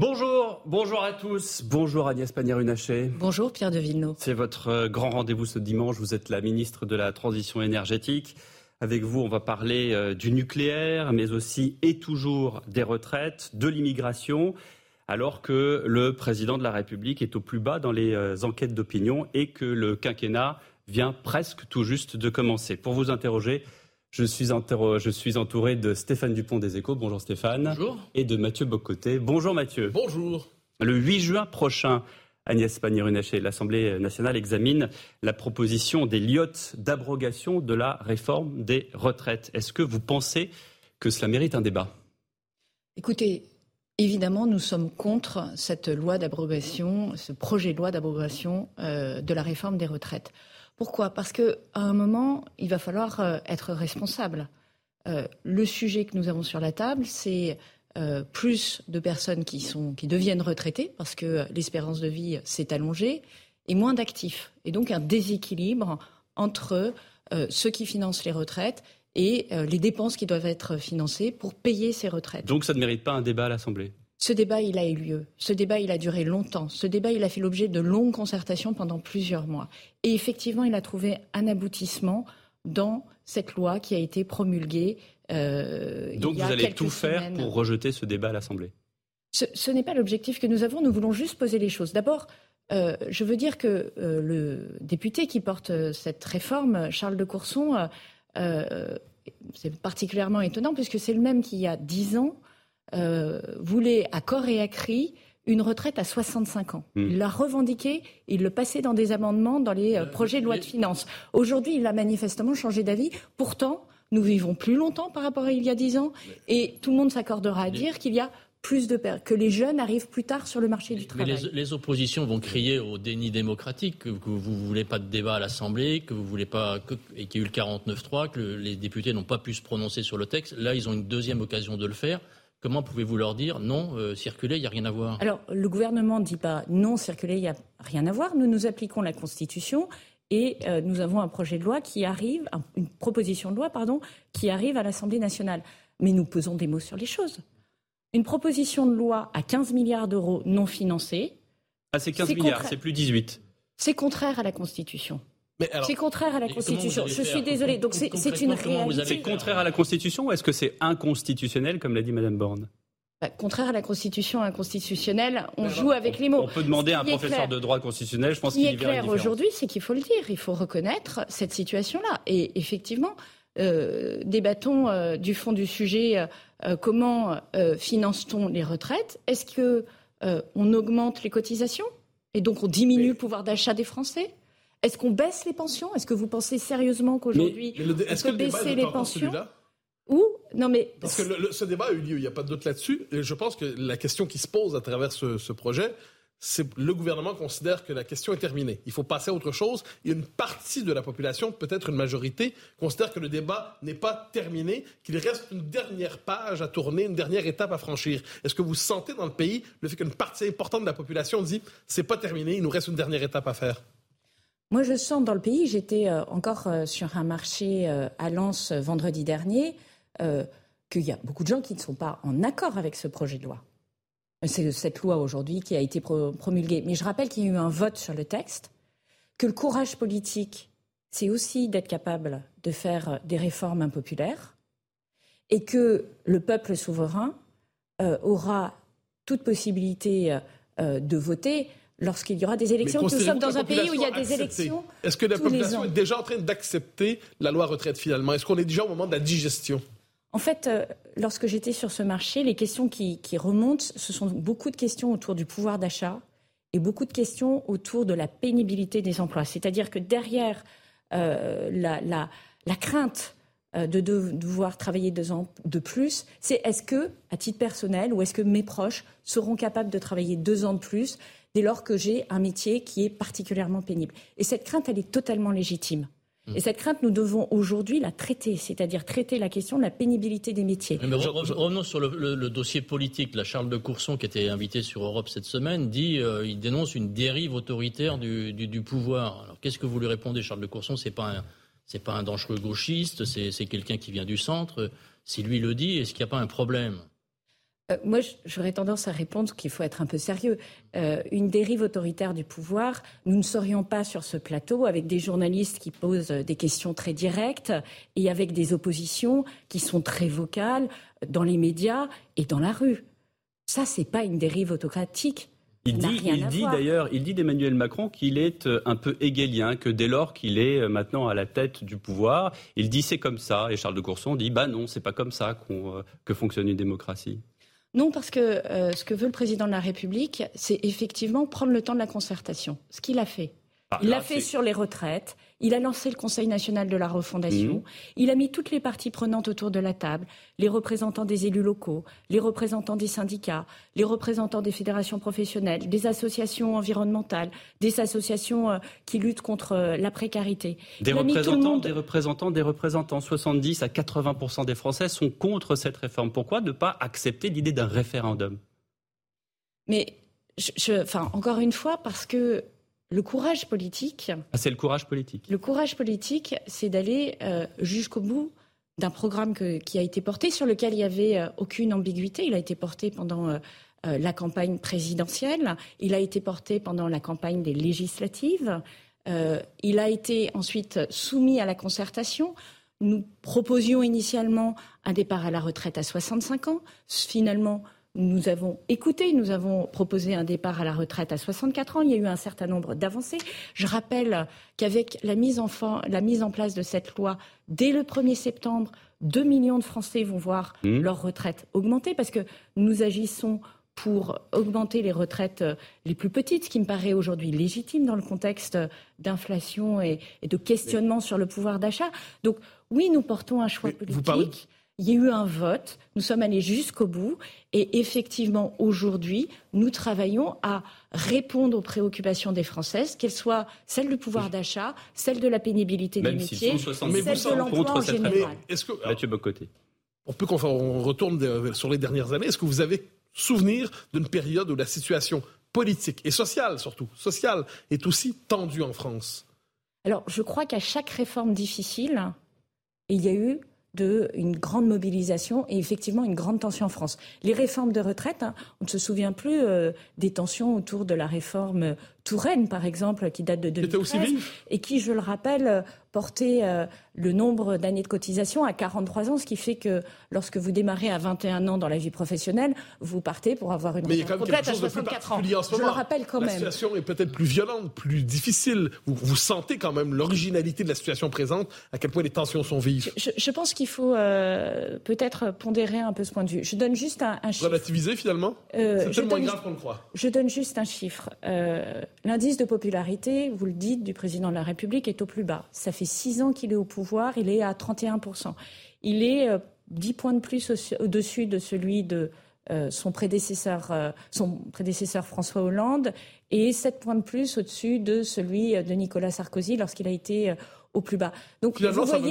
Bonjour, bonjour à tous. Bonjour Agnès Pannier-Runacher. Bonjour Pierre de Villeneuve. C'est votre euh, grand rendez-vous ce dimanche. Vous êtes la ministre de la Transition énergétique. Avec vous, on va parler euh, du nucléaire, mais aussi et toujours des retraites, de l'immigration, alors que le président de la République est au plus bas dans les euh, enquêtes d'opinion et que le quinquennat vient presque tout juste de commencer. Pour vous interroger, je suis, je suis, entouré de Stéphane Dupont des Échos. Bonjour Stéphane. Bonjour. Et de Mathieu Bocoté. Bonjour Mathieu. Bonjour. Le 8 juin prochain, Agnès Pannier-Runacher, l'Assemblée nationale examine la proposition des liottes d'abrogation de la réforme des retraites. Est-ce que vous pensez que cela mérite un débat? Écoutez, évidemment, nous sommes contre cette loi d'abrogation, ce projet de loi d'abrogation euh, de la réforme des retraites. Pourquoi? Parce qu'à un moment, il va falloir euh, être responsable. Euh, le sujet que nous avons sur la table, c'est euh, plus de personnes qui, deviennent retraitées parce que l'espérance de vie s'est allongée et moins d'actifs. Et donc un déséquilibre entre ceux qui financent les retraites et les dépenses qui doivent être financées pour payer ces retraites. Donc ça ne mérite pas un débat à l'Assemblée? Ce débat, il a eu lieu. Ce débat, il a duré longtemps. Ce débat, il a fait l'objet de longues concertations pendant plusieurs mois. Et effectivement, il a trouvé un aboutissement dans cette loi qui a été promulguée. Euh, Donc vous allez tout faire pour rejeter ce débat à l'Assemblée? Ce, n'est pas l'objectif que nous avons. Nous voulons juste poser les choses. D'abord, euh, je veux dire que euh, le député qui porte cette réforme, Charles de Courson, c'est particulièrement étonnant puisque c'est le même qui, il y a dix ans, euh, voulait à corps et à cri une retraite à 65 ans. Hmm. Il l'a revendiqué, il le passait dans des amendements dans les euh, projets de loi de finances. Aujourd'hui, il a manifestement changé d'avis. Pourtant, nous vivons plus longtemps par rapport à il y a 10 ans et tout le monde s'accordera à dire qu'il y a plus de que les jeunes arrivent plus tard sur le marché du travail. Mais les, oppositions vont crier au déni démocratique que, vous ne voulez pas de débat à l'Assemblée, que vous voulez pas et qu'il y a eu le 49-3, que les députés n'ont pas pu se prononcer sur le texte. Là, ils ont une deuxième occasion de le faire. Comment pouvez-vous leur dire non, euh, circuler, il n'y a rien à voir? Alors, le gouvernement ne dit pas non, circuler, il n'y a rien à voir. Nous nous appliquons la Constitution et euh, nous avons un projet de loi qui arrive, une proposition de loi, pardon, qui arrive à l'Assemblée nationale. Mais nous posons des mots sur les choses. Une proposition de loi à 15 milliards d'euros non financés. Ah, c'est 15 milliards, c'est plus 18. C'est contraire à la Constitution. C'est contraire à la Constitution. Je suis désolée. Donc c'est une réalité. C'est contraire à la Constitution ou est-ce que c'est inconstitutionnel, comme l'a dit Mme Borne? Bah, contraire à la Constitution inconstitutionnelle, on joue avec les mots. On peut demander à un professeur de droit constitutionnel, je pense qu'il est clair aujourd'hui, c'est qu'il faut le dire, il faut reconnaître cette situation-là. Et effectivement, euh, débattons euh, du fond du sujet. Euh, comment finance-t-on les retraites? Est-ce que on augmente les cotisations? Et donc on diminue le pouvoir d'achat des Français? Est-ce qu'on baisse les pensions? Est-ce que vous pensez sérieusement qu'aujourd'hui, on peut baisser les pensions? ou non mais parce que ce débat a eu lieu, il n'y a pas de doute là-dessus. Et je pense que la question qui se pose à travers ce, projet, c'est le gouvernement considère que la question est terminée. Il faut passer à autre chose. Et une partie de la population, peut-être une majorité, considère que le débat n'est pas terminé, qu'il reste une dernière page à tourner, une dernière étape à franchir. Est-ce que vous sentez dans le pays le fait qu'une partie importante de la population dit c'est pas terminé, il nous reste une dernière étape à faire? Moi, je sens dans le pays, j'étais euh, encore euh, sur un marché euh, à Lens vendredi dernier, qu'il y a beaucoup de gens qui ne sont pas en accord avec ce projet de loi. C'est cette loi aujourd'hui qui a été promulguée. Mais je rappelle qu'il y a eu un vote sur le texte, que le courage politique, c'est aussi d'être capable de faire des réformes impopulaires, et que le peuple souverain aura toute possibilité de voter lorsqu'il y aura des élections. Nous sommes dans un pays où il y a des élections. Est-ce que la population est déjà en train d'accepter la loi retraite finalement? Est-ce qu'on est déjà au moment de la digestion? En fait, euh, lorsque j'étais sur ce marché, les questions qui, remontent, ce sont beaucoup de questions autour du pouvoir d'achat et beaucoup de questions autour de la pénibilité des emplois. C'est-à-dire que derrière euh, la, crainte euh, de, devoir travailler deux ans de plus, c'est est-ce que, à titre personnel, ou est-ce que mes proches seront capables de travailler deux ans de plus dès lors que j'ai un métier qui est particulièrement pénible. Et cette crainte, elle est totalement légitime. Mmh. Et cette crainte, nous devons aujourd'hui la traiter, c'est-à-dire traiter la question de la pénibilité des métiers. Mais revenons sur le, dossier politique. La Charles de Courson, qui était invité sur Europe cette semaine, dit euh, il dénonce une dérive autoritaire du, pouvoir. Alors qu'est-ce que vous lui répondez, Charles de Courson? C'est pas c'est pas un dangereux gauchiste, c'est quelqu'un qui vient du centre. Si lui le dit, est-ce qu'il n'y a pas un problème? Euh, moi, j'aurais tendance à répondre qu'il faut être un peu sérieux. Euh, une dérive autoritaire du pouvoir, nous ne serions pas sur ce plateau avec des journalistes qui posent des questions très directes et avec des oppositions qui sont très vocales dans les médias et dans la rue. Ça, c'est pas une dérive autocratique. Il dit, il dit d'ailleurs, il dit d'Emmanuel Macron qu'il est euh, un peu hegelien, que dès lors qu'il est euh, maintenant à la tête du pouvoir, il dit c'est comme ça. Et Charles de Courson dit bah non, c'est pas comme ça euh, que fonctionne une démocratie. Non, parce que ce que veut le président de la République, c'est effectivement prendre le temps de la concertation. Ce qu'il a fait. Ah, il l'a fait sur les retraites, il a lancé le Conseil national de la refondation. Mhm. Il a mis toutes les parties prenantes autour de la table, les représentants des élus locaux, les représentants des syndicats, les représentants des fédérations professionnelles, des associations environnementales, des associations euh, qui luttent contre euh, la précarité. Des représentants, des représentants, des représentants. 70 à 80 des Français sont contre cette réforme. Pourquoi ne pas accepter l'idée d'un référendum? Mais, enfin, encore une fois, parce que le courage politique. Ah, c'est le courage politique. Le courage politique, c'est d'aller euh, jusqu'au bout d'un programme qui a été porté, sur lequel il n'y avait euh, aucune ambiguïté. Il a été porté pendant euh, la campagne présidentielle, il a été porté pendant la campagne des législatives, il a été ensuite soumis à la concertation. Nous proposions initialement un départ à la retraite à 65 ans. Finalement, nous avons écouté, nous avons proposé un départ à la retraite à 64 ans. Il y a eu un certain nombre d'avancées. Je rappelle qu'avec la mise, en la mise en place de cette loi, dès le 1er septembre, 2 millions de Français vont voir mmh. leur retraite augmenter parce que nous agissons pour augmenter les retraites euh, les plus petites, ce qui me paraît aujourd'hui légitime dans le contexte d'inflation et, de questionnement sur le pouvoir d'achat. Donc oui, nous portons un choix politique il y a eu un vote, nous sommes allés jusqu'au bout et effectivement aujourd'hui, nous travaillons à répondre aux préoccupations des Françaises, qu'elles soient celles du pouvoir d'achat, celles de la pénibilité des métiers, celles de l'emploi en général. Est-ce que, Mathieu Bocoté. On peut qu'on retourne sur les dernières années. Est-ce que vous avez souvenir d'une période où la situation politique et sociale surtout, sociale, est aussi tendue en France? Alors, je crois qu'à chaque réforme difficile, il y a eu de une grande mobilisation et effectivement une grande tension en France. Les réformes de retraite, hein, on ne se souvient plus euh, des tensions autour de la réforme Touraine, par exemple, qui date de 2013 et qui, je le rappelle, portait euh, le nombre d'années de cotisation à 43 ans, ce qui fait que lorsque vous démarrez à 21 ans dans la vie professionnelle, vous partez pour avoir une retraite complète à 64 ans. Je le rappelle quand même. La situation est peut-être plus violente, plus difficile. Vous, vous sentez quand même l'originalité de la situation présente, à quel point les tensions sont vives. Je, pense qu'il faut euh, peut-être pondérer un peu ce point de vue. Je donne juste un, chiffre. Relativiser finalement? Euh, C'est tellement grave qu'on le croit. Je donne juste un chiffre. L'indice de popularité, vous le dites, du président de la République est au plus bas. Ça fait six ans qu'il est au pouvoir, il est à 31%. Il est euh, dix points de plus au-dessus de celui de euh, son, prédécesseur, euh, son prédécesseur François Hollande et sept points de plus au-dessus de celui de Nicolas Sarkozy lorsqu'il a été au plus bas. Donc, Finalement, ça, va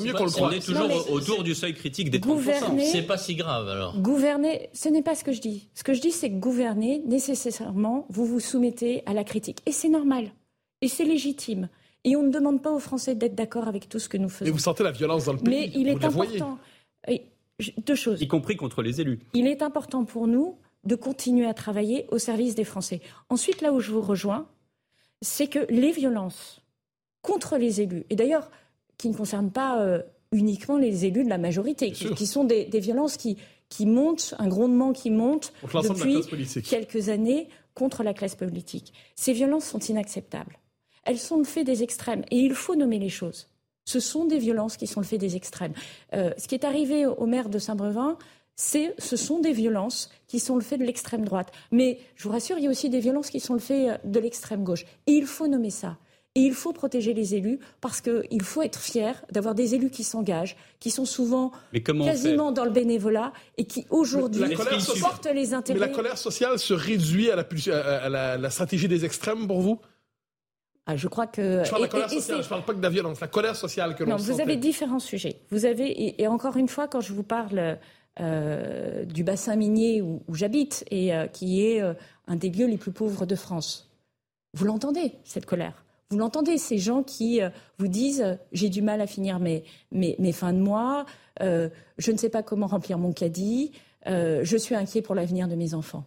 mieux, qu'on le croit. On est toujours autour du seuil critique des 30%. C'est pas si grave alors. Gouverner, ce n'est pas ce que je dis. Ce que je dis, c'est que gouverner, nécessairement, vous vous soumettez à la critique. Et c'est normal. Et c'est légitime. Et on ne demande pas aux Français d'être d'accord avec tout ce que nous faisons. Mais vous sentez la violence dans le pays. Mais il est important. deux choses. Y compris contre les élus. Il est important pour nous de continuer à travailler au service des Français. Ensuite, là où je vous rejoins, c'est que les violences contre les élus, et d'ailleurs qui ne concernent pas euh, uniquement les élus de la majorité, qui, sont des, violences qui, qui montent, un grondement qui monte depuis quelques années contre la classe politique. Ces violences sont inacceptables. Elles sont le fait des extrêmes, et il faut nommer les choses. Ce sont des violences qui sont le fait des extrêmes. Euh, ce qui est arrivé au maire de Saint-Brevin, ce sont des violences qui sont le fait de l'extrême droite. Mais je vous rassure, il y a aussi des violences qui sont le fait euh, de l'extrême gauche. Et il faut nommer ça. Et il faut protéger les élus parce qu'il faut être fier d'avoir des élus qui s'engagent, qui sont souvent quasiment dans le bénévolat et qui aujourd'hui portent les intérêts. Mais la colère sociale se réduit à la, stratégie des extrêmes pour vous? Ah, je crois que. Je parle de la colère sociale, je ne parle pas que de la violence, la colère sociale que l'on Non, vous avez différents sujets. Vous avez, et, encore une fois, quand je vous parle euh, du bassin minier où, j'habite et euh, qui est euh, un des lieux les plus pauvres de France, vous l'entendez, cette colère. Vous l'entendez, ces gens qui euh, vous disent euh, j'ai du mal à finir mes, mes, fins de mois, euh, je ne sais pas comment remplir mon caddie, je suis inquiet pour l'avenir de mes enfants.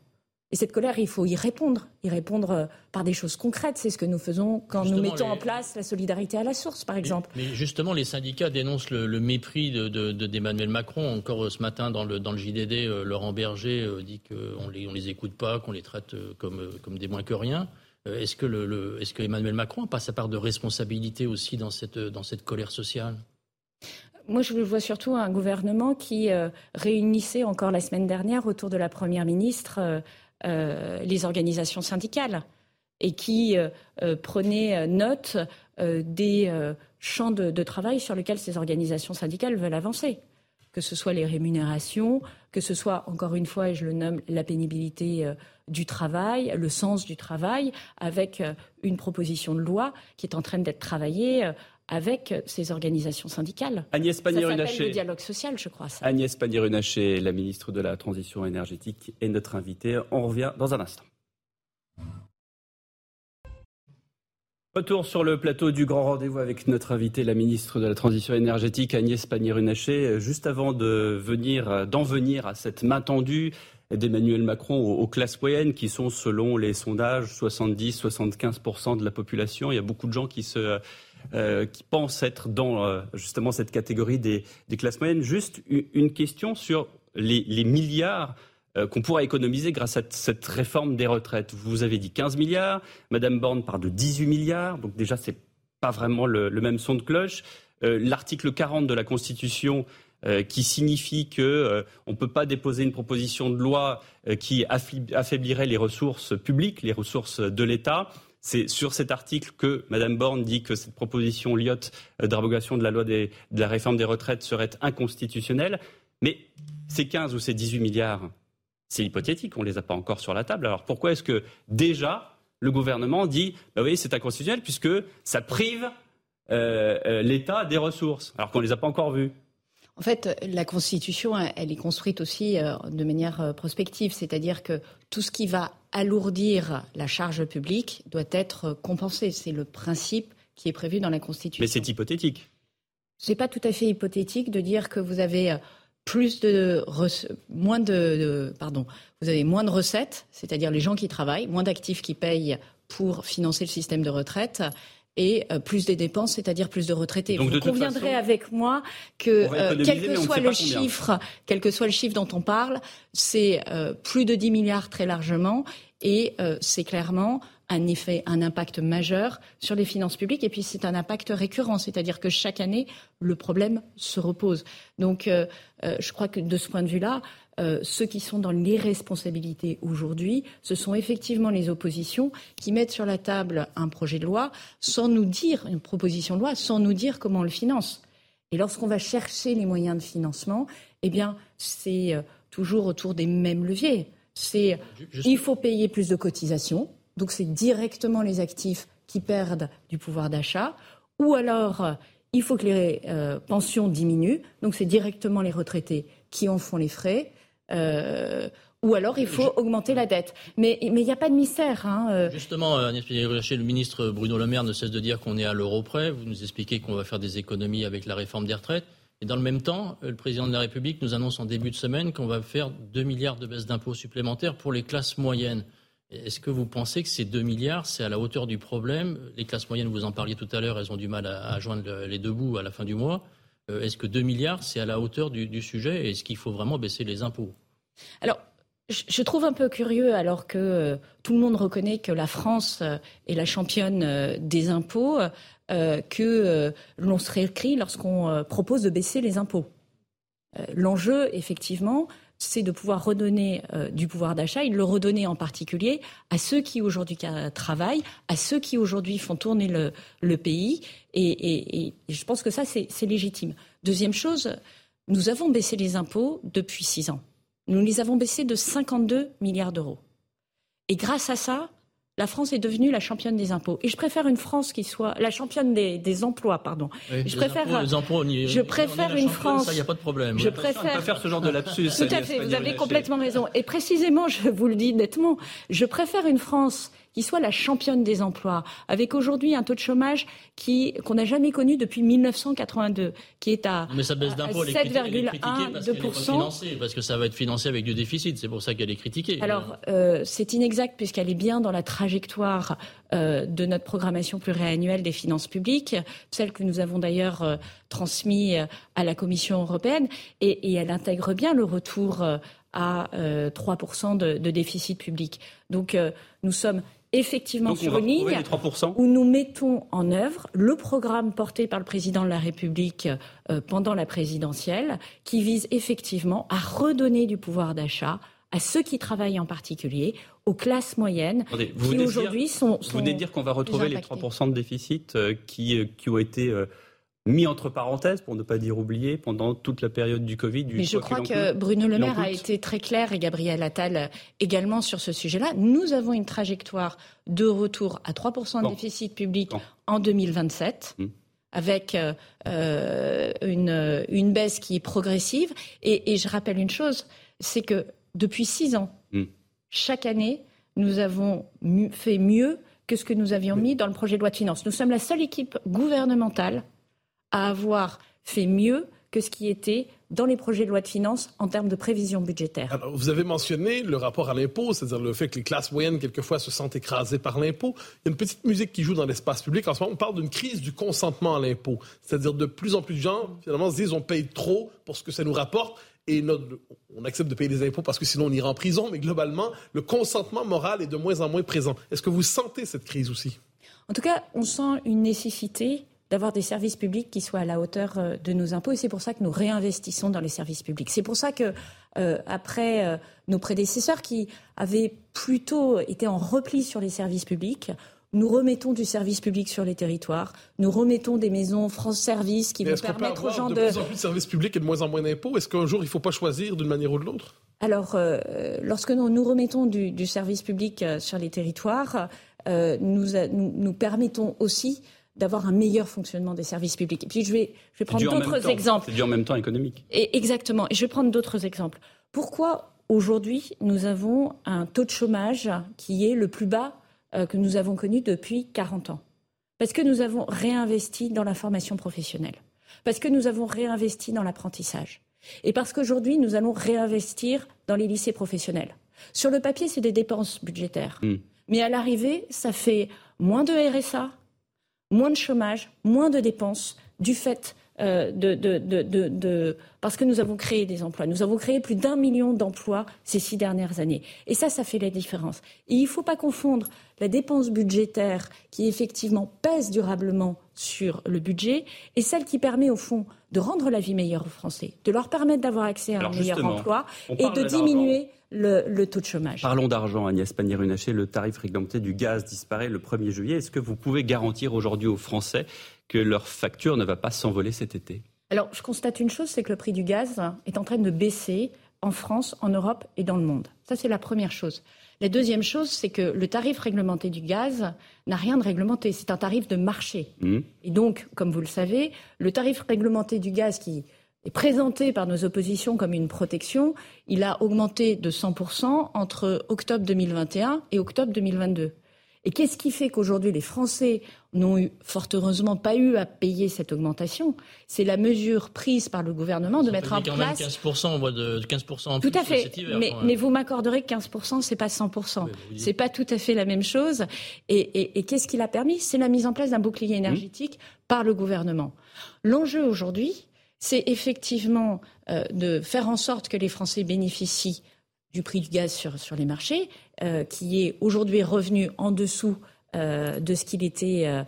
Et cette colère, il faut y répondre, y répondre par des choses concrètes. C'est ce que nous faisons quand nous mettons en place la solidarité à la source, par exemple. Mais, justement, les syndicats dénoncent le, mépris d'Emmanuel de, Macron. Encore ce matin, dans le, dans le JDD, Laurent Berger dit qu'on les, on les écoute pas, qu'on les traite comme, comme des moins que rien. Le, est-ce que Emmanuel Macron a pas sa part de responsabilité aussi dans cette, colère sociale? Moi, je vois surtout un gouvernement qui réunissait encore la semaine dernière autour de la Première ministre euh, les organisations syndicales et qui euh, euh, prenaient note des champs de, travail sur lesquels ces organisations syndicales veulent avancer que ce soit les rémunérations, que ce soit, encore une fois, et je le nomme, la pénibilité du travail, le sens du travail, avec une proposition de loi qui est en train d'être travaillée avec ces organisations syndicales. Agnès Pannier-Runacher. le dialogue social, je crois. Agnès Pannier-Runacher, la ministre de la Transition énergétique, est notre invitée. On revient dans un instant. Retour sur le plateau du grand rendez-vous avec notre invitée, la ministre de la Transition énergétique, Agnès Pannier-Runacher. Juste avant de venir, d'en venir à cette main tendue d'Emmanuel Macron aux, classes moyennes, qui sont, selon les sondages, 70-75% de la population. Il y a beaucoup de gens qui euh, pensent être dans euh, justement cette catégorie des, classes moyennes. Juste une question sur les, milliards euh, qu'on pourra économiser grâce à cette réforme des retraites. Vous avez dit 15 milliards, Madame Borne parle de 18 milliards, donc déjà c'est pas vraiment le, même son de cloche. L'article 40 de la Constitution qui signifie qu'on ne peut pas déposer une proposition de loi qui affaiblirait les ressources publiques, les ressources de l'État. C'est sur cet article que Mme Borne dit que cette proposition Lyotte euh, d'abrogation de la loi de la réforme des retraites serait inconstitutionnelle. Mais ces 15 ou ces 18 milliards, c'est hypothétique, on ne les a pas encore sur la table. Alors pourquoi est-ce que déjà le gouvernement dit bah oui, c'est inconstitutionnel puisque ça prive euh, euh, l'État des ressources, alors qu'on ne les a pas encore vues en fait, la Constitution, elle est construite aussi de manière prospective, c'est-à-dire que tout ce qui va alourdir la charge publique doit être compensé. C'est le principe qui est prévu dans la Constitution. Mais c'est hypothétique. C'est pas tout à fait hypothétique de dire que vous avez plus de moins de, pardon, vous avez moins de recettes, c'est-à-dire les gens qui travaillent, moins d'actifs qui payent pour financer le système de retraite et euh, plus des dépenses, c'est-à-dire plus de retraités. Donc, Vous conviendrez avec moi que euh, quel que soit le chiffre, quel que soit le chiffre dont on parle, c'est euh, plus de 10 milliards très largement et c'est clairement un effet, un impact majeur sur les finances publiques. Et puis c'est un impact récurrent, c'est-à-dire que chaque année, le problème se repose. Donc je crois que de ce point de vue-là, euh, ceux qui sont dans l'irresponsabilité aujourd'hui, ce sont effectivement les oppositions qui mettent sur la table un projet de loi sans nous dire, une proposition de loi, sans nous dire comment on le finance. Et lorsqu'on va chercher les moyens de financement, eh bien, c'est euh, toujours autour des mêmes leviers. C'est il faut payer plus de cotisations, donc c'est directement les actifs qui perdent du pouvoir d'achat, ou alors il faut que les euh, pensions diminuent, donc c'est directement les retraités qui en font les frais. Euh, ou alors il faut augmenter la dette. Mais il n'y a pas de mystère. Hein, euh. Justement, Agnès le ministre Bruno Le Maire ne cesse de dire qu'on est à l'euro près. Vous nous expliquez qu'on va faire des économies avec la réforme des retraites. Et dans le même temps, le président de la République nous annonce en début de semaine qu'on va faire 2 milliards de baisse d'impôts supplémentaires pour les classes moyennes. Est-ce que vous pensez que ces 2 milliards, c'est à la hauteur du problème? Les classes moyennes, vous en parliez tout à l'heure, elles ont du mal à, joindre les deux bouts à la fin du mois. Euh, est-ce que 2 milliards, c'est à la hauteur du, du sujet? Est-ce qu'il faut vraiment baisser les impôts? Alors, je trouve un peu curieux, alors que euh, tout le monde reconnaît que la France euh, est la championne euh, des impôts, que l'on se réécrit lorsqu'on propose de baisser les impôts. L'enjeu, effectivement, c'est de pouvoir redonner du pouvoir d'achat et de le redonner en particulier à ceux qui aujourd'hui travaillent, à ceux qui aujourd'hui font tourner le, pays. et, je pense que ça, c'est légitime. Deuxième chose, nous avons baissé les impôts depuis six ans. Nous les avons baissés de 52 milliards d'euros. Et grâce à ça, la France est devenue la championne des impôts. Et je préfère une France qui soit la championne des, emplois, pardon. je préfère, je préfère une France. Il n'y a pas de problème. Je préfère faire ce genre de lapsus. Tout à fait. Vous avez complètement raison. Et précisément, je vous le dis nettement, je préfère une France qui soit la championne des emplois, avec aujourd'hui un taux de chômage qui qu'on n'a jamais connu depuis 1982, qui est à, Mais ça baisse d'impôt, 7,1 parce que ça va être financé avec du déficit. C'est pour ça qu'elle est critiquée. Alors, euh, c'est inexact puisqu'elle est bien dans la trajectoire euh, de notre programmation pluriannuelle des finances publiques, celle que nous avons d'ailleurs euh, transmise à la Commission européenne, et, et, elle intègre bien le retour à 3% de, de, déficit public. Donc, nous sommes effectivement sur une ligne où nous mettons en œuvre le programme porté par le président de la République euh, pendant la présidentielle, qui vise effectivement à redonner du pouvoir d'achat à ceux qui travaillent en particulier, aux classes moyennes, qui aujourd'hui sont, sont, Vous venez de dire qu'on va retrouver les 3% de déficit euh, qui, euh, qui ont été mis entre parenthèses, pour ne pas dire oublié, pendant toute la période du Covid. Du Mais je crois que Bruno Le Maire a été très clair et Gabriel Attal également sur ce sujet-là. Nous avons une trajectoire de retour à 3% de déficit public en 2027. Hum. avec euh, euh, une, une, baisse qui est progressive. Et, et je rappelle une chose, c'est que depuis six ans, hum. chaque année, nous avons fait mieux que ce que nous avions mis dans le projet de loi de finances. Nous sommes la seule équipe gouvernementale à avoir fait mieux que ce qui était dans les projets de loi de finances en termes de prévision budgétaire. vous avez mentionné le rapport à l'impôt, c'est-à-dire le fait que les classes moyennes, quelquefois, se sentent écrasées par l'impôt. Il y a une petite musique qui joue dans l'espace public. En ce moment, on parle d'une crise du consentement à l'impôt. C'est-à-dire de plus en plus de gens, finalement, se disent on paye trop pour ce que ça nous rapporte et on accepte de payer des impôts parce que sinon on ira en prison, mais globalement, le consentement moral est de moins en moins présent. Est-ce que vous sentez cette crise aussi? En tout cas, on sent une nécessité d'avoir des services publics qui soient à la hauteur euh, de nos impôts. Et c'est pour ça que nous réinvestissons dans les services publics. C'est pour ça que, euh, après euh, nos prédécesseurs qui avaient plutôt été en repli sur les services publics, nous remettons du service public sur les territoires. Nous remettons des maisons France Service qui vont permettre aux gens de. De plus en plus de services publics et de moins en moins d'impôts? Est-ce qu'un jour, il ne faut pas choisir d'une manière ou de l'autre? Alors, lorsque nous, nous remettons du, du, service public sur les territoires, nous, nous, nous, permettons aussi d'avoir un meilleur fonctionnement des services publics. Et puis je vais, je vais prendre d'autres exemples. C'est du en même temps économique. Et exactement. Et je vais prendre d'autres exemples. Pourquoi aujourd'hui nous avons un taux de chômage qui est le plus bas euh, que nous avons connu depuis 40 ans? Parce que nous avons réinvesti dans la formation professionnelle. Parce que nous avons réinvesti dans l'apprentissage. Et parce qu'aujourd'hui, nous allons réinvestir dans les lycées professionnels. Sur le papier, c'est des dépenses budgétaires. Hmm. Mais à l'arrivée, ça fait moins de RSA, moins de chômage, moins de dépenses du fait euh, de, de, parce que nous avons créé des emplois. Nous avons créé plus d'un million d'emplois ces six dernières années. Et ça, ça fait la différence. Et il ne faut pas confondre la dépense budgétaire qui effectivement pèse durablement sur le budget et celle qui permet au fond de rendre la vie meilleure aux Français, de leur permettre d'avoir accès à un meilleur emploi et de diminuer le, taux de chômage. Parlons d'argent, Agnès Pannier-Runacher. Le tarif réglementé du gaz disparaît le 1er juillet. Est-ce que vous pouvez garantir aujourd'hui aux Français que leur facture ne va pas s'envoler cet été Alors, je constate une chose, c'est que le prix du gaz est en train de baisser en France, en Europe et dans le monde. Ça, c'est la première chose. La deuxième chose, c'est que le tarif réglementé du gaz n'a rien de réglementé. C'est un tarif de marché. Mmh. Et donc, comme vous le savez, le tarif réglementé du gaz qui est présenté par nos oppositions comme une protection, il a augmenté de 100% entre octobre 2021 et octobre 2022. Et qu'est-ce qui fait qu'aujourd'hui les Français n'ont eu, fort heureusement pas eu à payer cette augmentation? C'est la mesure prise par le gouvernement de mettre en quand place. Même 15%, on voit de 15% en tout plus à fait. mais, mais, vous m'accorderez que 15%, c'est pas 100%. C'est pas tout à fait la même chose. Et, et, et qu'est-ce qui l'a permis? C'est la mise en place d'un bouclier énergétique par le gouvernement. L'enjeu aujourd'hui, c'est effectivement euh, de faire en sorte que les Français bénéficient du prix du gaz sur, sur les marchés, euh, qui est aujourd'hui revenu en dessous euh, de ce qu'il était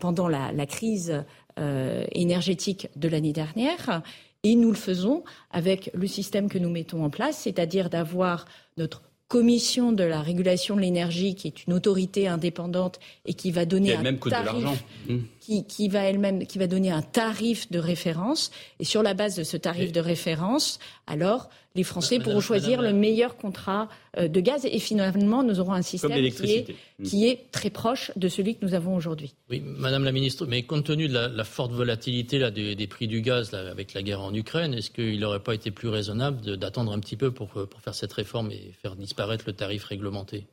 pendant la, la crise énergétique de l'année dernière. Et nous le faisons avec le système que nous mettons en place, c'est-à-dire d'avoir notre commission de la régulation de l'énergie, qui est une autorité indépendante et qui va donner un tarif, mmh. qui, qui, va elle-même, qui va donner un tarif de référence. Et sur la base de ce tarif de référence, alors les Français pourront choisir le meilleur contrat euh, de gaz et finalement nous aurons un système qui est, qui est, très proche de celui que nous avons aujourd'hui. Oui, Madame la Ministre, mais compte tenu de la, forte volatilité là, des, prix du gaz avec la guerre en Ukraine, est-ce qu'il n'aurait pas été plus raisonnable d'attendre un petit peu pour, pour faire cette réforme et faire disparaître le tarif réglementé?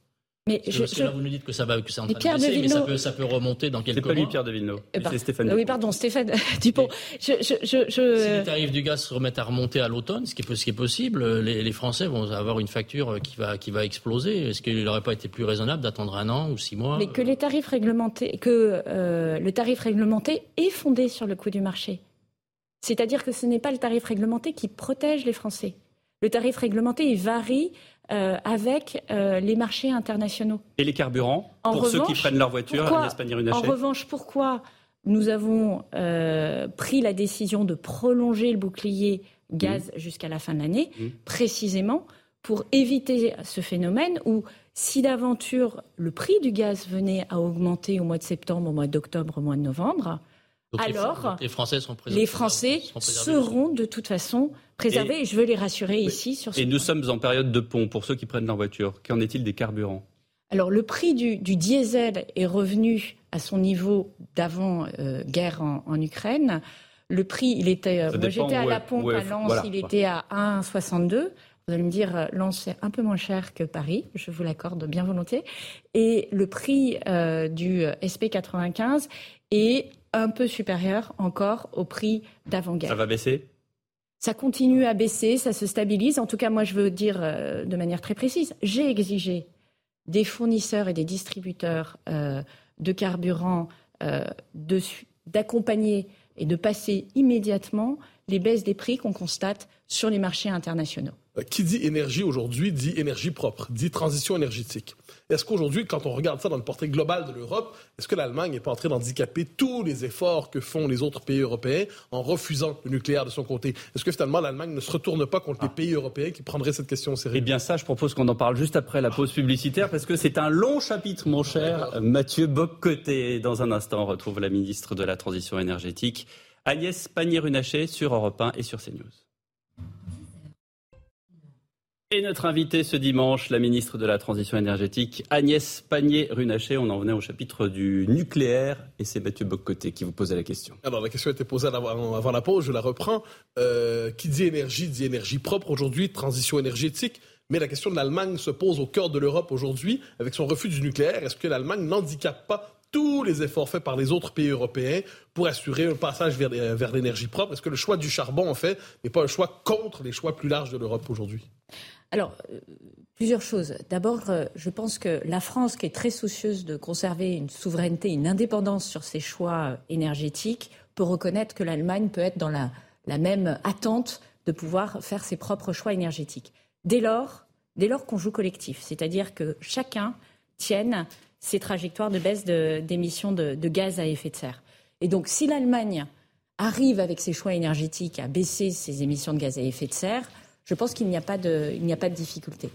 Mais je, là, vous nous dites que ça va, que c'est en train de baisser, mais ça peut, ça peut remonter dans quelques mois. C'est pas lui, Pierre de Villeneuve. Eh ben, c'est Stéphane. Oui, pardon, Stéphane Dupont. Je, je, je, si les tarifs du gaz se remettent à remonter à l'automne, ce qui est, ce qui est possible, les, les, Français vont avoir une facture qui va, qui va exploser. Est-ce qu'il n'aurait pas été plus raisonnable d'attendre un an ou six mois Mais que les tarifs réglementés, que euh, le tarif réglementé est fondé sur le coût du marché. C'est-à-dire que ce n'est pas le tarif réglementé qui protège les Français. Le tarif réglementé, il varie euh, avec euh, les marchés internationaux. Et les carburants Pour ceux qui prennent leur voiture, à En revanche, pourquoi nous avons euh, pris la décision de prolonger le bouclier gaz mmh. jusqu'à la fin de l'année mmh. Précisément pour éviter ce phénomène où si d'aventure le prix du gaz venait à augmenter au mois de septembre, au mois d'octobre, au mois de novembre, alors les Français, les Français seront de toute façon préservés et, je veux les rassurer ici sur ce Et nous sommes en période de pont pour ceux qui prennent leur voiture. Qu'en est-il des carburants? Alors le prix du, diesel est revenu à son niveau d'avant-guerre euh, en, Ukraine. Le prix, il était. Euh, moi, j'étais à la pompe à Lens, il était à 1,62. Vous allez me dire, euh, Lens, c'est un peu moins cher que Paris, je vous l'accorde bien volontiers. Et le prix du SP95 est un peu supérieur encore au prix d'avant-guerre. Ça va baisser? Ça continue à baisser, ça se stabilise. En tout cas, moi, je veux dire euh, de manière très précise, j'ai exigé des fournisseurs et des distributeurs euh, de carburant euh, d'accompagner et de passer immédiatement les baisses des prix qu'on constate sur les marchés internationaux. Qui dit énergie aujourd'hui dit énergie propre, dit transition énergétique. Est-ce qu'aujourd'hui, quand on regarde ça dans le portrait global de l'Europe, est-ce que l'Allemagne n'est pas en train d'handicaper tous les efforts que font les autres pays européens en refusant le nucléaire de son côté? Est-ce que finalement l'Allemagne ne se retourne pas contre les ah. pays européens qui prendraient cette question au sérieux? Eh bien ça, je propose qu'on en parle juste après la pause publicitaire parce que c'est un long chapitre, mon cher Mathieu Boccoté. Dans un instant, on retrouve la ministre de la Transition énergétique, Agnès Pannier-Runacher, sur Europe 1 et sur CNews. Et notre invité ce dimanche, la ministre de la Transition énergétique, Agnès Pannier-Runacher. On en venait au chapitre du nucléaire et c'est Mathieu Boccoté qui vous posait la question. Alors la question a été posée avant, la pause, je la reprends. Euh, qui dit énergie dit énergie propre aujourd'hui, transition énergétique. Mais la question de l'Allemagne se pose au cœur de l'Europe aujourd'hui avec son refus du nucléaire. Est-ce que l'Allemagne n'handicape pas tous les efforts faits par les autres pays européens pour assurer un passage vers, vers l'énergie propre? Est-ce que le choix du charbon, en fait, n'est pas un choix contre les choix plus larges de l'Europe aujourd'hui? Alors, euh, plusieurs choses. D'abord, euh, je pense que la France, qui est très soucieuse de conserver une souveraineté, une indépendance sur ses choix euh, énergétiques, peut reconnaître que l'Allemagne peut être dans la, même attente de pouvoir faire ses propres choix énergétiques. Dès lors, qu'on joue collectif, c'est-à-dire que chacun tienne ses trajectoires de baisse d'émissions de, gaz à effet de serre. Et donc, si l'Allemagne arrive avec ses choix énergétiques à baisser ses émissions de gaz à effet de serre, je pense qu'il n'y a pas de, difficulté.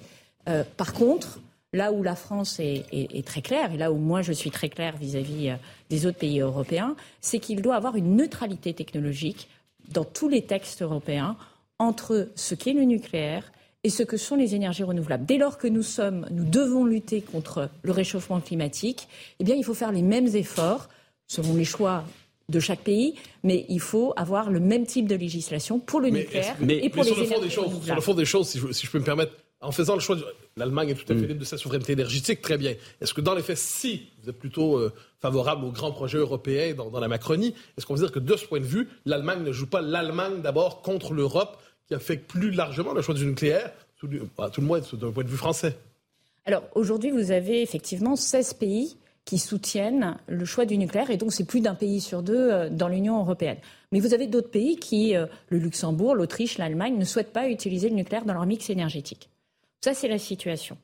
Euh, par contre, là où la France est, très claire, et là où moi je suis très claire vis-à-vis euh, des autres pays européens, c'est qu'il doit avoir une neutralité technologique dans tous les textes européens entre ce qu'est le nucléaire et ce que sont les énergies renouvelables. Dès lors que nous devons lutter contre le réchauffement climatique, eh il faut faire les mêmes efforts selon les choix de chaque pays, mais il faut avoir le même type de législation pour le nucléaire et pour les sur le fond des choses, Sur le fond des choses, si je, peux me permettre, en faisant le choix, l'Allemagne est tout à fait mm. libre de sa souveraineté énergétique, très bien. Est-ce que dans les faits, si vous êtes plutôt euh, favorable aux grands projets européens dans, la Macronie, est-ce qu'on veut dire que de ce point de vue, l'Allemagne ne joue pas l'Allemagne d'abord contre l'Europe, qui a fait plus largement le choix du nucléaire, tout, tout le moins d'un point de vue français? Alors aujourd'hui, vous avez effectivement 16 pays qui soutiennent le choix du nucléaire, et donc c'est plus d'un pays sur deux euh, dans l'Union européenne. Mais vous avez d'autres pays qui, euh, le Luxembourg, l'Autriche, l'Allemagne, ne souhaitent pas utiliser le nucléaire dans leur mix énergétique. Ça, c'est la situation.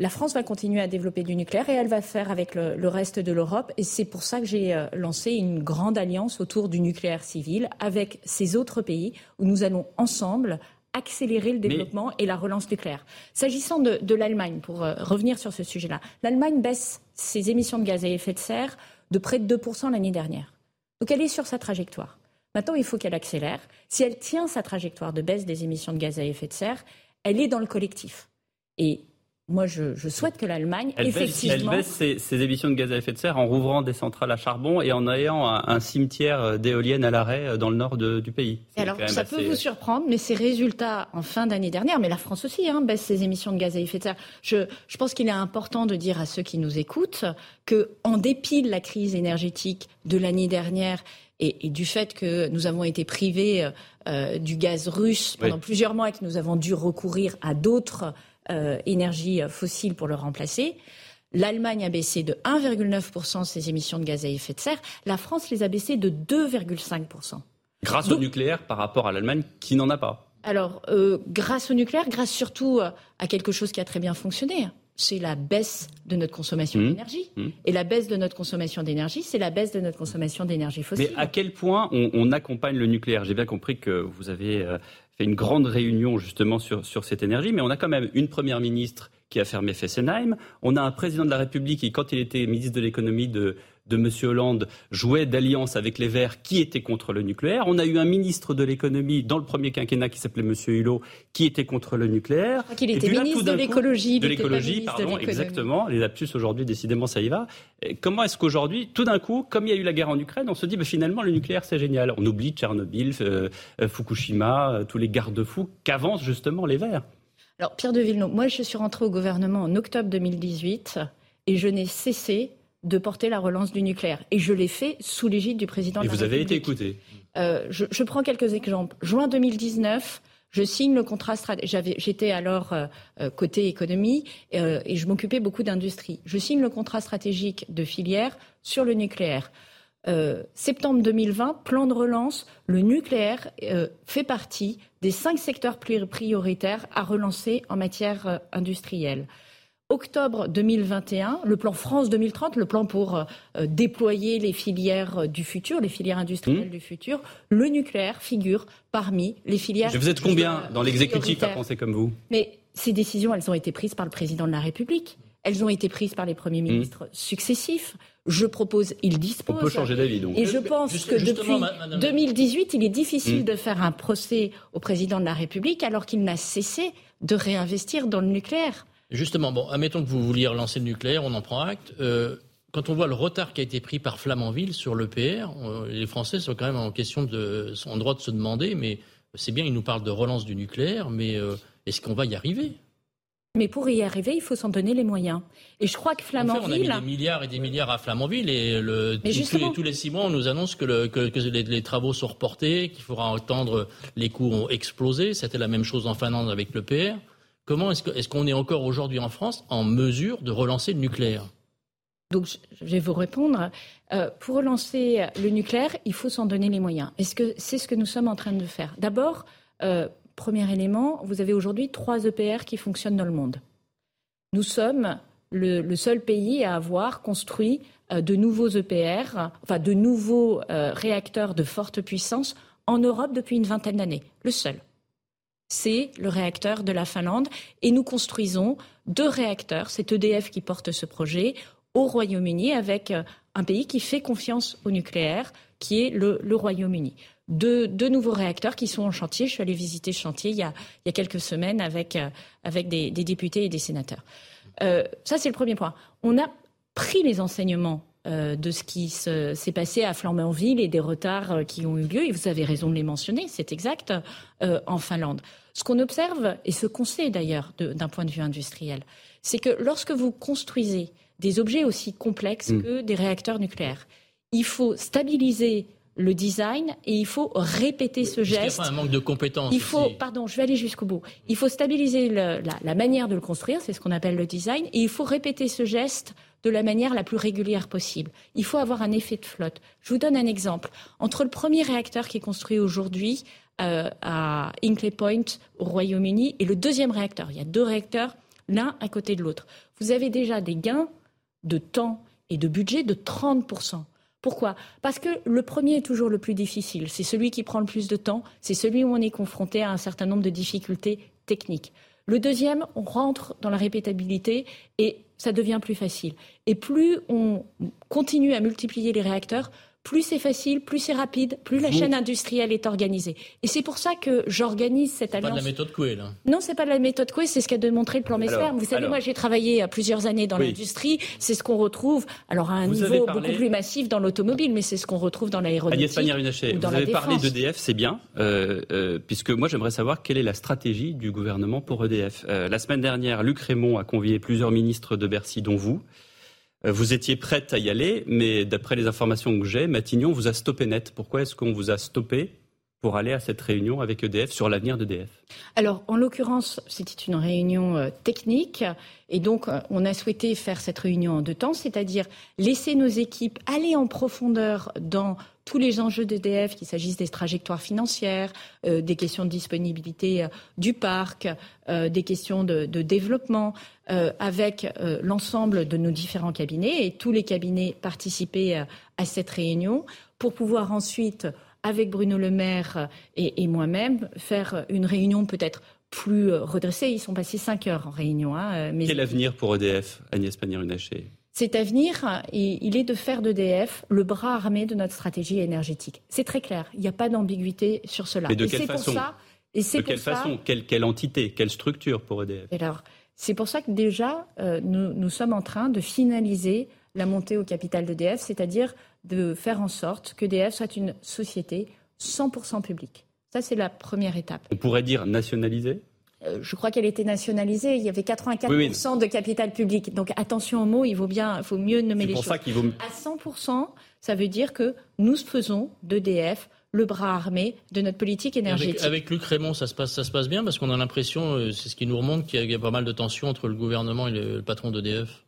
La France va continuer à développer du nucléaire et elle va faire avec le, reste de l'Europe. Et c'est pour ça que j'ai euh, lancé une grande alliance autour du nucléaire civil avec ces autres pays où nous allons ensemble accélérer le développement et la relance nucléaire. S'agissant de, l'Allemagne, pour revenir sur ce sujet-là, l'Allemagne baisse ses émissions de gaz à effet de serre de près de 2% l'année dernière. Donc elle est sur sa trajectoire. Maintenant, il faut qu'elle accélère. Si elle tient sa trajectoire de baisse des émissions de gaz à effet de serre, elle est dans le collectif. Et moi, je, souhaite que l'Allemagne, effectivement. elle baisse ses, émissions de gaz à effet de serre en rouvrant des centrales à charbon et en ayant un, cimetière d'éoliennes à l'arrêt euh, dans le nord du pays. Alors, ça peut vous surprendre, mais ces résultats en fin d'année dernière, mais la France aussi hein, baisse ses émissions de gaz à effet de serre. Je, je pense qu'il est important de dire à ceux qui nous écoutent que, en dépit de la crise énergétique de l'année dernière et, du fait que nous avons été privés euh, du gaz russe pendant plusieurs mois et que nous avons dû recourir à d'autres euh, énergies fossiles pour le remplacer. L'Allemagne a baissé de 1,9% ses émissions de gaz à effet de serre. La France les a baissées de 2,5%. Grâce au nucléaire par rapport à l'Allemagne qui n'en a pas. Alors, euh, grâce au nucléaire, grâce surtout à quelque chose qui a très bien fonctionné, c'est la baisse de notre consommation mmh. d'énergie. Mmh. Et la baisse de notre consommation d'énergie, c'est la baisse de notre consommation d'énergie fossile. Mais à quel point on, accompagne le nucléaire? J'ai bien compris que vous avez euh, fait une grande réunion justement sur, sur cette énergie, mais on a quand même une première ministre qui a fermé Fessenheim. On a un président de la République qui, quand il était ministre de l'économie de, de M. Hollande jouait d'alliance avec les Verts qui étaient contre le nucléaire. On a eu un ministre de l'économie dans le premier quinquennat qui s'appelait M. Hulot qui était contre le nucléaire. Qu'il était ministre de l'écologie. De l'écologie, pardon, exactement. Les lapsus aujourd'hui, décidément, ça y va. comment est-ce qu'aujourd'hui, tout d'un coup, comme il y a eu la guerre en Ukraine, on se dit bah, finalement le nucléaire c'est génial. On oublie Tchernobyl, euh, euh, Fukushima, euh, tous les garde-fous qu'avancent justement les Verts. Alors Pierre de Villeneuve, moi je suis rentré au gouvernement en octobre 2018 et je n'ai cessé de porter la relance du nucléaire. Et je l'ai fait sous l'égide du président de la République. Et vous avez été écouté. Euh, je, prends quelques exemples. Juin 2019, je signe le contrat stratégique. J'étais alors euh, euh, côté économie et je m'occupais beaucoup d'industrie. Je signe le contrat stratégique de filière sur le nucléaire. septembre 2020, plan de relance, le nucléaire fait partie des cinq secteurs prioritaires à relancer en matière industrielle octobre 2021, le plan France 2030, le plan pour euh, déployer les filières euh, du futur, les filières industrielles mmh. du futur, le nucléaire figure parmi les filières. Vous êtes combien dans l'exécutif à penser comme vous? Mais ces décisions, elles ont été prises par le président de la République. Elles ont été prises par les premiers mmh. ministres successifs. Je propose, il dispose. On peut changer d'avis donc. Et je pense que depuis 2018, il est difficile mmh. de faire un procès au président de la République alors qu'il n'a cessé de réinvestir dans le nucléaire. Justement, bon, admettons que vous vouliez relancer le nucléaire, on en prend acte. Euh, quand on voit le retard qui a été pris par Flamanville sur l'EPR, les Français sont quand même en question de, sont en droit de se demander, mais c'est bien, ils nous parlent de relance du nucléaire, mais euh, est-ce qu'on va y arriver? Mais pour y arriver, il faut s'en donner les moyens. Et je crois que Flamanville. on a mis des milliards et des milliards à Flamanville et le, tous, les, six mois, on nous annonce que, le, que, les, les, travaux sont reportés, qu'il faudra attendre, les coûts ont explosé. C'était la même chose en Finlande avec l'EPR. Comment est-ce qu'on est, encore aujourd'hui en France en mesure de relancer le nucléaire? Donc, je vais vous répondre. Euh, pour relancer le nucléaire, il faut s'en donner les moyens. Est-ce que c'est ce que nous sommes en train de faire D'abord, euh, premier élément, vous avez aujourd'hui trois EPR qui fonctionnent dans le monde. Nous sommes le, seul pays à avoir construit euh, de nouveaux EPR, enfin de nouveaux réacteurs de forte puissance en Europe depuis une vingtaine d'années. Le seul c'est le réacteur de la Finlande. Et nous construisons deux réacteurs, c'est EDF qui porte ce projet, au Royaume-Uni avec euh, un pays qui fait confiance au nucléaire, qui est le, Royaume-Uni. Deux, nouveaux réacteurs qui sont en chantier. Je suis allée visiter ce chantier il y a, quelques semaines avec, euh, avec des, députés et des sénateurs. Euh, ça, c'est le premier point. On a pris les enseignements de ce qui s'est passé à Flamanville et des retards qui ont eu lieu, et vous avez raison de les mentionner, c'est exact, en Finlande. Ce qu'on observe, et ce qu'on sait d'ailleurs d'un point de vue industriel, c'est que lorsque vous construisez des objets aussi complexes mm. que des réacteurs nucléaires, il faut stabiliser le design et il faut répéter ce geste. Il y a un manque de compétences. Il faut, pardon, je vais aller jusqu'au bout. Il faut stabiliser la, la, manière de le construire, c'est ce qu'on appelle le design, et il faut répéter ce geste de la manière la plus régulière possible. Il faut avoir un effet de flotte. Je vous donne un exemple. Entre le premier réacteur qui est construit aujourd'hui euh, à Hinkley Point au Royaume-Uni et le deuxième réacteur. Il y a deux réacteurs, l'un à côté de l'autre. Vous avez déjà des gains de temps et de budget de 30%. Pourquoi? Parce que le premier est toujours le plus difficile. C'est celui qui prend le plus de temps. C'est celui où on est confronté à un certain nombre de difficultés techniques. Le deuxième, on rentre dans la répétabilité et ça devient plus facile. Et plus on continue à multiplier les réacteurs, plus c'est facile, plus c'est rapide, plus la chaîne industrielle est organisée. Et c'est pour ça que j'organise cette alliance. Pas de la méthode Coué, là. Non, c'est pas de la méthode Coué, c'est ce qu'a démontré le plan Mesmer. Vous savez, moi, j'ai travaillé plusieurs années dans l'industrie. C'est ce qu'on retrouve, alors à un niveau beaucoup plus massif dans l'automobile, mais c'est ce qu'on retrouve dans l'aéronautique. Agnès vous avez parlé d'EDF, c'est bien, euh, euh, puisque moi, j'aimerais savoir quelle est la stratégie du gouvernement pour EDF. Euh, la semaine dernière, Luc Raymond a convié plusieurs ministres de Bercy, dont vous. Euh, vous étiez prête à y aller, mais d'après les informations que j'ai, Matignon vous a stoppé net. Pourquoi est-ce qu'on vous a stoppé pour aller à cette réunion avec EDF sur l'avenir d'EDF Alors, en l'occurrence, c'était une réunion euh, technique. Et donc euh, on a souhaité faire cette réunion en deux temps, c'est-à-dire laisser nos équipes aller en profondeur dans tous les enjeux d'EDF, qu'il s'agisse des trajectoires financières, des questions de disponibilité du parc, des questions de, développement, avec l'ensemble de nos différents cabinets. Et tous les cabinets participaient à cette réunion pour pouvoir ensuite avec Bruno Le Maire et, moi-même, faire une réunion peut-être plus redressée. Ils sont passés cinq heures en réunion. Hein, mais... Quel avenir pour EDF, Agnès Pannier-Runacher? Cet avenir, il est de faire d'EDF le bras armé de notre stratégie énergétique. C'est très clair, il n'y a pas d'ambiguïté sur cela. Mais de quelle façon? et De quelle façon? Quelle, entité? Quelle structure pour EDF Alors, c'est pour ça que déjà, euh, nous, nous sommes en train de finaliser la montée au capital d'EDF, c'est-à-dire de faire en sorte qu'EDF soit une société 100% publique. Ça, c'est la première étape. On pourrait dire nationalisée? Euh, je crois qu'elle était nationalisée. Il y avait 84% de capital public. Donc attention aux mots, il vaut bien, faut mieux nommer les choses. Ça qu'il vaut... À 100%, ça veut dire que nous faisons d'EDF le bras armé de notre politique énergétique. Avec, Luc Raymond, ça se passe, ça se passe bien parce qu'on a l'impression, euh, c'est ce qui nous remonte, qu'il y, a pas mal de tensions entre le gouvernement et le patron d'EDF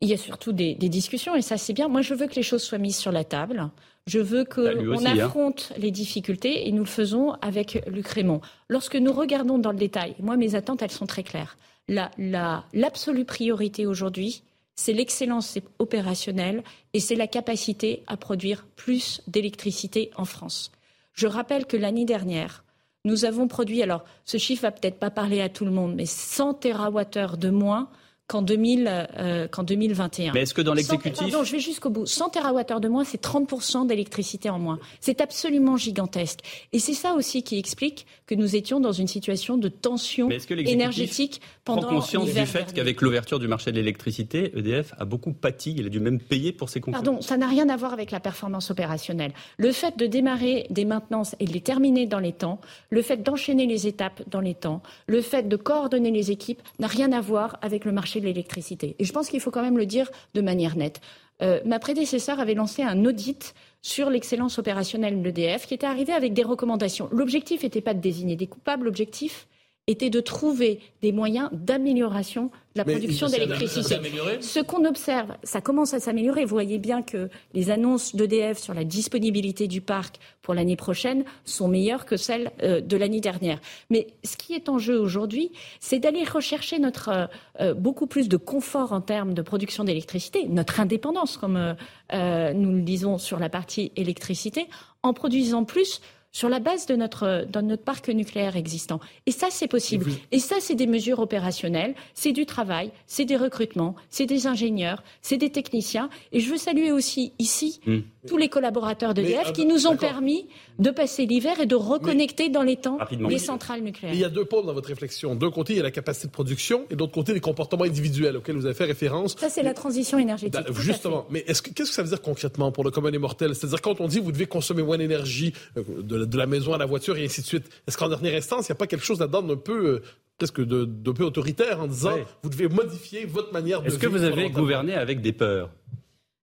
il y a surtout des, discussions et ça c'est bien. Moi je veux que les choses soient mises sur la table. Je veux qu'on bah, hein. affronte les difficultés et nous le faisons avec Luc Raymond. Lorsque nous regardons dans le détail, moi mes attentes elles sont très claires. L'absolue priorité aujourd'hui, c'est l'excellence opérationnelle et c'est la capacité à produire plus d'électricité en France. Je rappelle que l'année dernière, nous avons produit, alors ce chiffre va peut-être pas parler à tout le monde, mais 100 TWh de moins qu'en 2021. Euh, Mais est-ce que dans l'exécutif... Pardon, je vais jusqu'au bout. 100 TWh de moins, c'est 30% d'électricité en moins. C'est absolument gigantesque. Et c'est ça aussi qui explique que nous étions dans une situation de tension énergétique pendant prend conscience du fait qu'avec l'ouverture du marché de l'électricité, EDF a beaucoup pâti. Il a dû même payer pour ses concurrents. Pardon, ça n'a rien à voir avec la performance opérationnelle. Le fait de démarrer des maintenances et de les terminer dans les temps, le fait d'enchaîner les étapes dans les temps, le fait de coordonner les équipes n'a rien à voir avec le marché de l'électricité. Et je pense qu'il faut quand même le dire de manière nette. Euh, ma prédécesseur avait lancé un audit sur l'excellence opérationnelle de l'EDF qui était arrivé avec des recommandations. L'objectif n'était pas de désigner des coupables, l'objectif était de trouver des moyens d'amélioration de la production d'électricité. Ce qu'on observe, ça commence à s'améliorer. Vous voyez bien que les annonces d'EDF sur la disponibilité du parc pour l'année prochaine sont meilleures que celles euh, de l'année dernière. Mais ce qui est en jeu aujourd'hui, c'est d'aller rechercher notre euh, euh, beaucoup plus de confort en termes de production d'électricité, notre indépendance, comme nous le disons sur la partie électricité, en produisant plus sur la base de notre, notre parc nucléaire existant. Et ça, c'est possible. Et ça, c'est des mesures opérationnelles, c'est du travail, c'est des recrutements, c'est des ingénieurs, c'est des techniciens. Et je veux saluer aussi ici hmm. Tous les collaborateurs d'EDF ah qui nous ont permis de passer l'hiver et de reconnecter dans les temps les centrales nucléaires. il y a deux pôles dans votre réflexion. D'un côté, il y a la capacité de production et d'autre côté, les comportements individuels auxquels vous avez fait référence. Ça, c'est la transition énergétique. Bah, justement. Mais qu'est-ce que ça veut dire concrètement pour le commun des mortels? C'est-à-dire quand on dit vous devez consommer moins d'énergie euh, de, de, la maison à la voiture et ainsi de suite, est-ce qu'en dernière instance, il n'y a pas quelque chose là-dedans d'un peu euh, presque de, de, peu autoritaire en disant vous devez modifier votre manière de Est-ce que vous avez gouverné avec des peurs?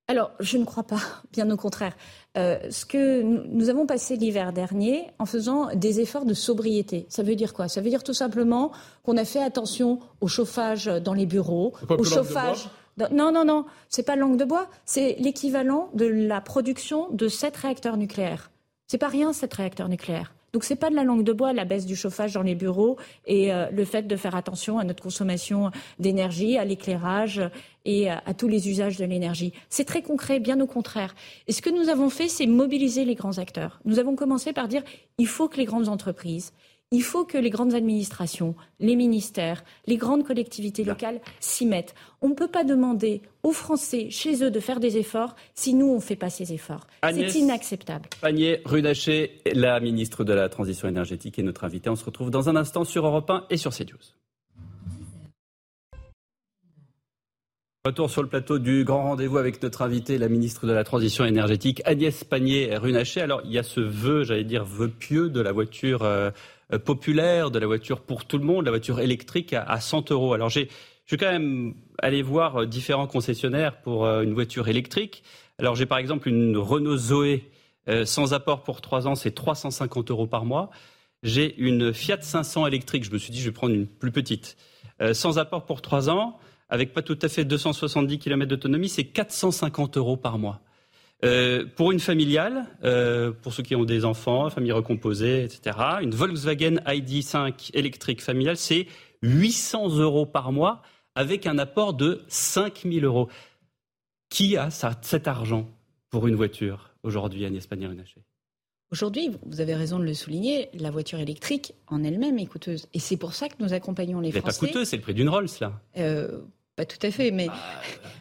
Alors, je ne crois pas, bien au contraire. Euh, ce que nous, avons passé l'hiver dernier en faisant des efforts de sobriété. Ça veut dire quoi? Ça veut dire tout simplement qu'on a fait attention au chauffage dans les bureaux, au chauffage. Non, non, non, c'est pas langue de bois, c'est l'équivalent de la production de sept réacteurs nucléaires. C'est pas rien, sept réacteurs nucléaires. Donc c'est pas de la langue de bois la baisse du chauffage dans les bureaux et euh, le fait de faire attention à notre consommation d'énergie, à l'éclairage et à, tous les usages de l'énergie. C'est très concret, bien au contraire. Et ce que nous avons fait, c'est mobiliser les grands acteurs. Nous avons commencé par dire il faut que les grandes entreprises, Il faut que les grandes administrations, les ministères, les grandes collectivités locales s'y mettent. On ne peut pas demander aux Français, chez eux, de faire des efforts si nous, on ne fait pas ces efforts. C'est inacceptable. Panier Runacher, la ministre de la Transition énergétique, est notre invitée. On se retrouve dans un instant sur Europe 1 et sur CNews. Retour sur le plateau du grand rendez-vous avec notre invité, la ministre de la Transition énergétique, Agnès Pannier-Runacher. Alors, il y a ce vœu, j'allais dire, vœu pieux de la voiture euh, populaire, de la voiture pour tout le monde, la voiture électrique à, 100 euros. Alors, j'ai, je vais quand même aller voir euh, différents concessionnaires pour une voiture électrique. Alors, j'ai par exemple une Renault Zoé sans apport pour 3 ans, c'est 350 euros par mois. J'ai une Fiat 500 électrique, je me suis dit, je vais prendre une plus petite. sans apport pour 3 ans, avec pas tout à fait 270 km d'autonomie, c'est 450 euros par mois. Euh, pour une familiale, euh, pour ceux qui ont des enfants, famille recomposée, etc., une Volkswagen ID5 électrique familiale, c'est 800 euros par mois avec un apport de 5000 euros. Qui a ça, cet argent pour une voiture aujourd'hui, Agnès Pannier-Runacher? Aujourd'hui, vous avez raison de le souligner, la voiture électrique en elle-même est coûteuse. Et c'est pour ça que nous accompagnons les Français. C'est pas coûteux, c'est le prix d'une Rolls, là. Euh, pas tout à fait, mais bah,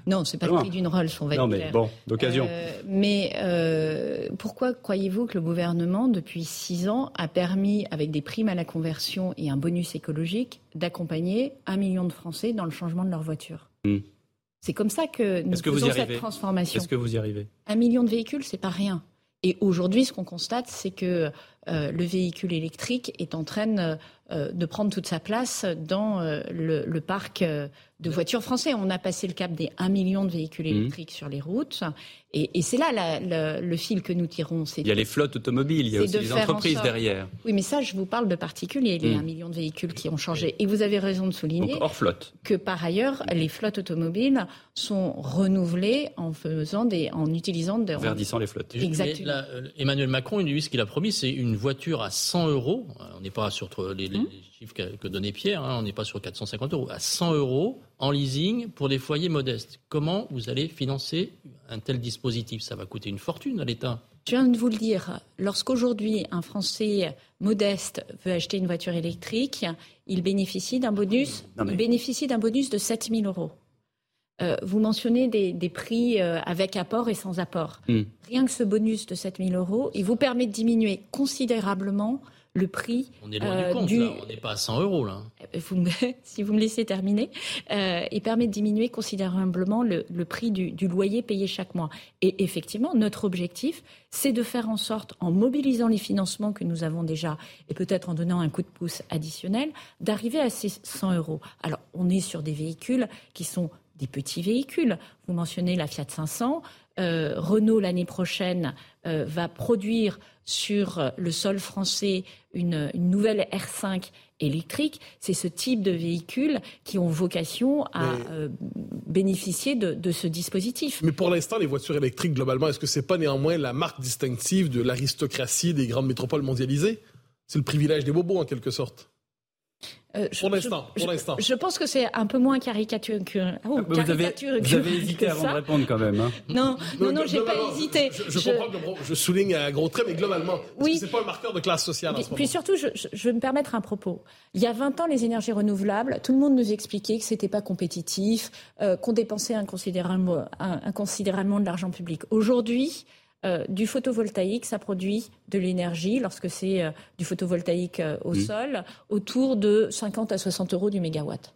non, c'est pas le prix d'une Rolls, on va non, mais bon, d'occasion. Euh, mais euh, pourquoi croyez-vous que le gouvernement, depuis six ans, a permis, avec des primes à la conversion et un bonus écologique, d'accompagner un million de Français dans le changement de leur voiture? Hmm. C'est comme ça que nous faisons cette transformation. Est-ce que vous y arrivez? Un million de véhicules, c'est pas rien. Et aujourd'hui, ce qu'on constate, c'est que euh, le véhicule électrique est en train euh, de prendre toute sa place dans euh, le, parc de voitures français. On a passé le cap des 1 million de véhicules mmh. électriques sur les routes. Et, c'est là le fil que nous tirons. Il y a les flottes automobiles, il y a aussi les entreprises derrière. Oui, mais ça, je vous parle de particuliers, les 1 mmh. million de véhicules qui ont changé. Et vous avez raison de souligner hors flotte. que par ailleurs, les flottes automobiles sont renouvelées en, faisant des, en utilisant... De, verdissant les flottes. Exactement. Emmanuel Macron, lui, ce qu'il a promis, c'est une voiture à 100 euros. On n'est pas sur les, mmh. chiffres que, donnait Pierre, hein. on n'est pas sur 450 euros. À 100 euros en leasing pour des foyers modestes. Comment vous allez financer un tel dispositif? Ça va coûter une fortune à l'État. Je viens de vous le dire, lorsqu'aujourd'hui un Français modeste veut acheter une voiture électrique, il bénéficie d'un bonus, bénéficie d'un bonus de 7 000 euros. Euh, vous mentionnez des, prix euh, avec apport et sans apport. Hmm. Rien que ce bonus de 7 000 euros, il vous permet de diminuer considérablement le prix. On est loin du euh, compte, on n'est pas à 100 euros là. si vous me laissez terminer, euh, il permet de diminuer considérablement le, prix du, loyer payé chaque mois. Et effectivement, notre objectif, c'est de faire en sorte, en mobilisant les financements que nous avons déjà, et peut-être en donnant un coup de pouce additionnel, d'arriver à ces 100 euros. Alors, on est sur des véhicules qui sont des petits véhicules. Vous mentionnez la Fiat 500. Euh, Renault l'année prochaine va produire sur le sol français une, nouvelle R5 électrique, c'est ce type de véhicules qui ont vocation à euh, bénéficier de, ce dispositif. Mais pour l'instant, les voitures électriques, globalement, est-ce que c'est pas néanmoins la marque distinctive de l'aristocratie des grandes métropoles mondialisées? C'est le privilège des bobos, en quelque sorte. Euh, pour l'instant, pour l'instant. Je, pense que c'est un peu moins caricature que. Oh, ah, vous, avez, vous avez hésité avant de répondre quand même. Hein. Non, non, non, j'ai pas hésité. Je, comprends que je souligne à gros traits, mais globalement, oui. c'est pas un marqueur de classe sociale. Puis, puis surtout, je, vais me permettre un propos. Il y a 20 ans, les énergies renouvelables, tout le monde nous expliquait que c'était pas compétitif, euh, qu'on dépensait inconsidérablement, inconsidérablement de l'argent public. Aujourd'hui, euh, du photovoltaïque, ça produit de l'énergie, lorsque c'est euh, du photovoltaïque euh, au sol, autour de 50 à 60 euros du mégawatt.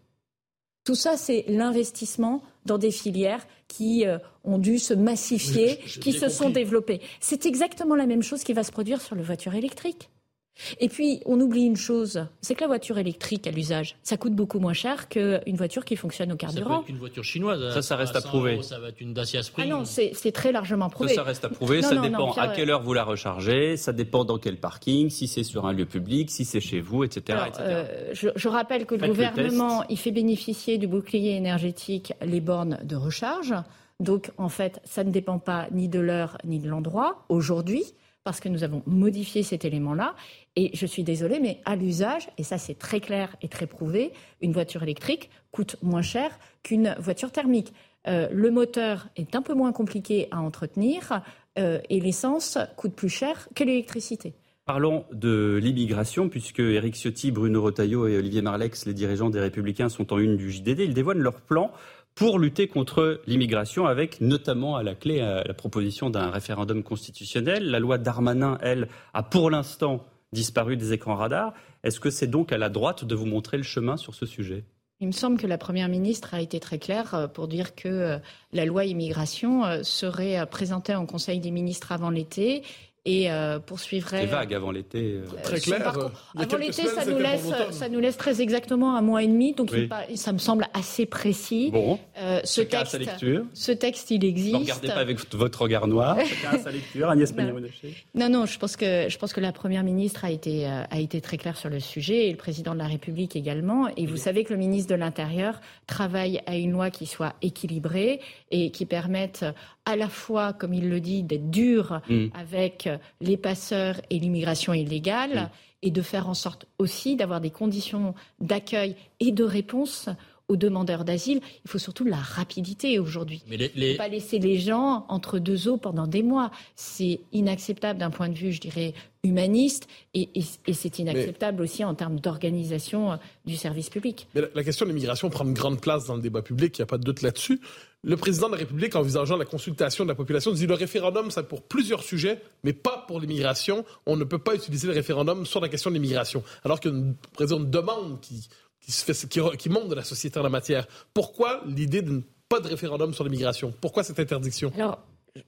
Tout ça, c'est l'investissement dans des filières qui ont dû se massifier, qui se sont développées. C'est exactement la même chose qui va se produire sur les voitures électriques. Et puis, on oublie une chose, c'est que la voiture électrique à l'usage, ça coûte beaucoup moins cher qu'une voiture qui fonctionne au carburant. Ça peut être une voiture chinoise. Ça, ça reste à prouver. ça va être une Dacia Spring. Ah non, c'est très largement prouvé. Ça, ça reste à prouver. ça dépend à quelle heure vous la rechargez, ça dépend dans quel parking, si c'est sur un lieu public, si c'est chez vous, etc. Euh, je, rappelle que le gouvernement, il fait bénéficier du bouclier énergétique les bornes de recharge. Donc, en fait, ça ne dépend pas ni de l'heure ni de l'endroit aujourd'hui parce que nous avons modifié cet élément-là. Et je suis désolée, mais à l'usage, et ça c'est très clair et très prouvé, une voiture électrique coûte moins cher qu'une voiture thermique. Euh, le moteur est un peu moins compliqué à entretenir euh, et l'essence coûte plus cher que l'électricité. Parlons de l'immigration, puisque Éric Ciotti, Bruno Retailleau et Olivier Marlex, les dirigeants des Républicains, sont en une du JDD. Ils dévoilent leur plan pour lutter contre l'immigration, avec notamment à la clé la proposition d'un référendum constitutionnel. La loi Darmanin, elle, a pour l'instant disparu des écrans radars. Est-ce que c'est donc à la droite de vous montrer le chemin sur ce sujet? Il me semble que la Première ministre a été très claire euh, pour dire que euh, la loi immigration euh, serait présentée en Conseil des ministres avant l'été et euh, poursuivrait. C'est vague avant l'été. Euh. Très clair. avant l'été, ça nous laisse, ça nous laisse très exactement un mois et demi, donc ça me semble assez précis. Bon. Euh, ce texte, sa lecture. ce texte, il existe. Ne regardez pas avec votre regard noir. Chacun sa lecture. Agnès Non, non, je pense que je pense que la première ministre a été a été très claire sur le sujet et le président de la République également. Et vous savez que le ministre de l'Intérieur travaille à une loi qui soit équilibrée et qui permette à la fois, comme il le dit, d'être dur mm. avec les passeurs et l'immigration illégale, mm. et de faire en sorte aussi d'avoir des conditions d'accueil et de réponse aux demandeurs d'asile. Il faut surtout de la rapidité aujourd'hui. Il ne faut pas laisser les gens entre deux eaux pendant des mois. C'est inacceptable d'un point de vue, je dirais, humaniste et, c'est inacceptable aussi en termes d'organisation euh, du service public. Mais la, question de l'immigration prend une grande place dans le débat public, il n'y a pas de doute là-dessus. Le président de la République, envisageant la consultation de la population, dit le référendum, c'est pour plusieurs sujets, mais pas pour l'immigration. On ne peut pas utiliser le référendum sur la question de l'immigration. Alors qu'une une demande qui qui, monte de la société en la matière. Pourquoi l'idée de pas de référendum sur l'immigration? Pourquoi cette interdiction? Alors,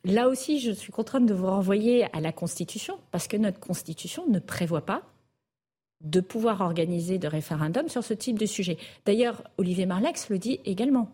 là aussi, je suis contrainte de vous renvoyer à la Constitution, parce que notre Constitution ne prévoit pas de pouvoir organiser de référendum sur ce type de sujet. D'ailleurs, Olivier Marlex le dit également.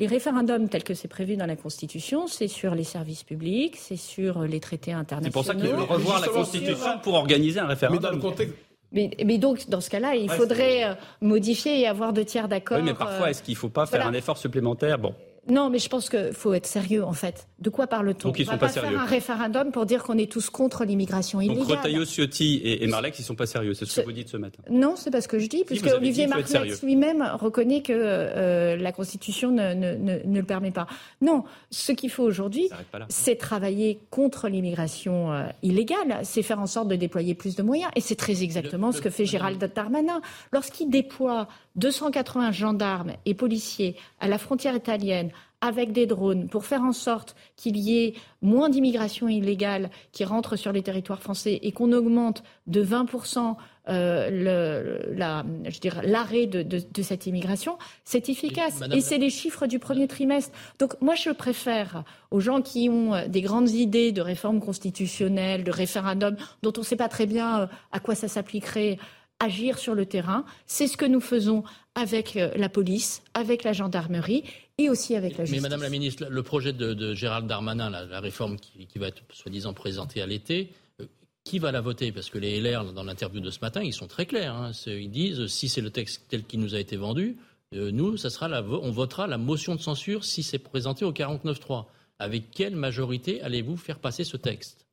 Les référendums tels que c'est prévu dans la Constitution, c'est sur les services publics, c'est sur les traités internationaux. C'est pour ça qu'il faut revoir la Constitution pour organiser un référendum. Mais dans le contexte, mais, mais, donc, dans ce cas-là, il faudrait euh, modifier et avoir deux tiers d'accord. Oui, mais parfois, euh, est-ce qu'il ne faut pas faire un effort supplémentaire? Bon. Non, mais je pense qu'il faut être sérieux, en fait. De quoi parle-t-on? Donc, ils ne sont pas, sérieux. faire un référendum pour dire qu'on est tous contre l'immigration illégale. Donc, Retailleau, Ciotti et, et Marlex, ils ne sont pas sérieux. C'est ce que vous dites ce matin. Non, c'est pas ce que je dis, puisque Olivier Marlex lui-même reconnaît que euh, la Constitution ne, ne, ne, le permet pas. Non, ce qu'il faut aujourd'hui, c'est travailler contre l'immigration euh, illégale. C'est faire en sorte de déployer plus de moyens. Et c'est très exactement ce que fait Gérald Darmanin. Lorsqu'il déploie 280 gendarmes et policiers à la frontière italienne, avec des drones pour faire en sorte qu'il y ait moins d'immigration illégale qui rentre sur les territoires français et qu'on augmente de 20% euh, l'arrêt de, de, cette immigration, c'est efficace. Et, c'est les chiffres du premier trimestre. Donc moi, je préfère aux gens qui ont euh, des grandes idées de réforme constitutionnelle, de référendum, dont on ne sait pas très bien euh, à quoi ça s'appliquerait, agir sur le terrain. C'est ce que nous faisons avec euh, la police, avec la gendarmerie et aussi avec la justice. Mais Madame la Ministre, le projet de, Gérald Darmanin, la, réforme qui, va être soi-disant présentée à l'été, euh, qui va la voter? Parce que les LR, dans l'interview de ce matin, ils sont très clairs. Hein. Ils disent, si c'est le texte tel qu'il nous a été vendu, euh, nous, ça sera la, on votera la motion de censure si c'est présenté au 49-3. Avec quelle majorité allez-vous faire passer ce texte?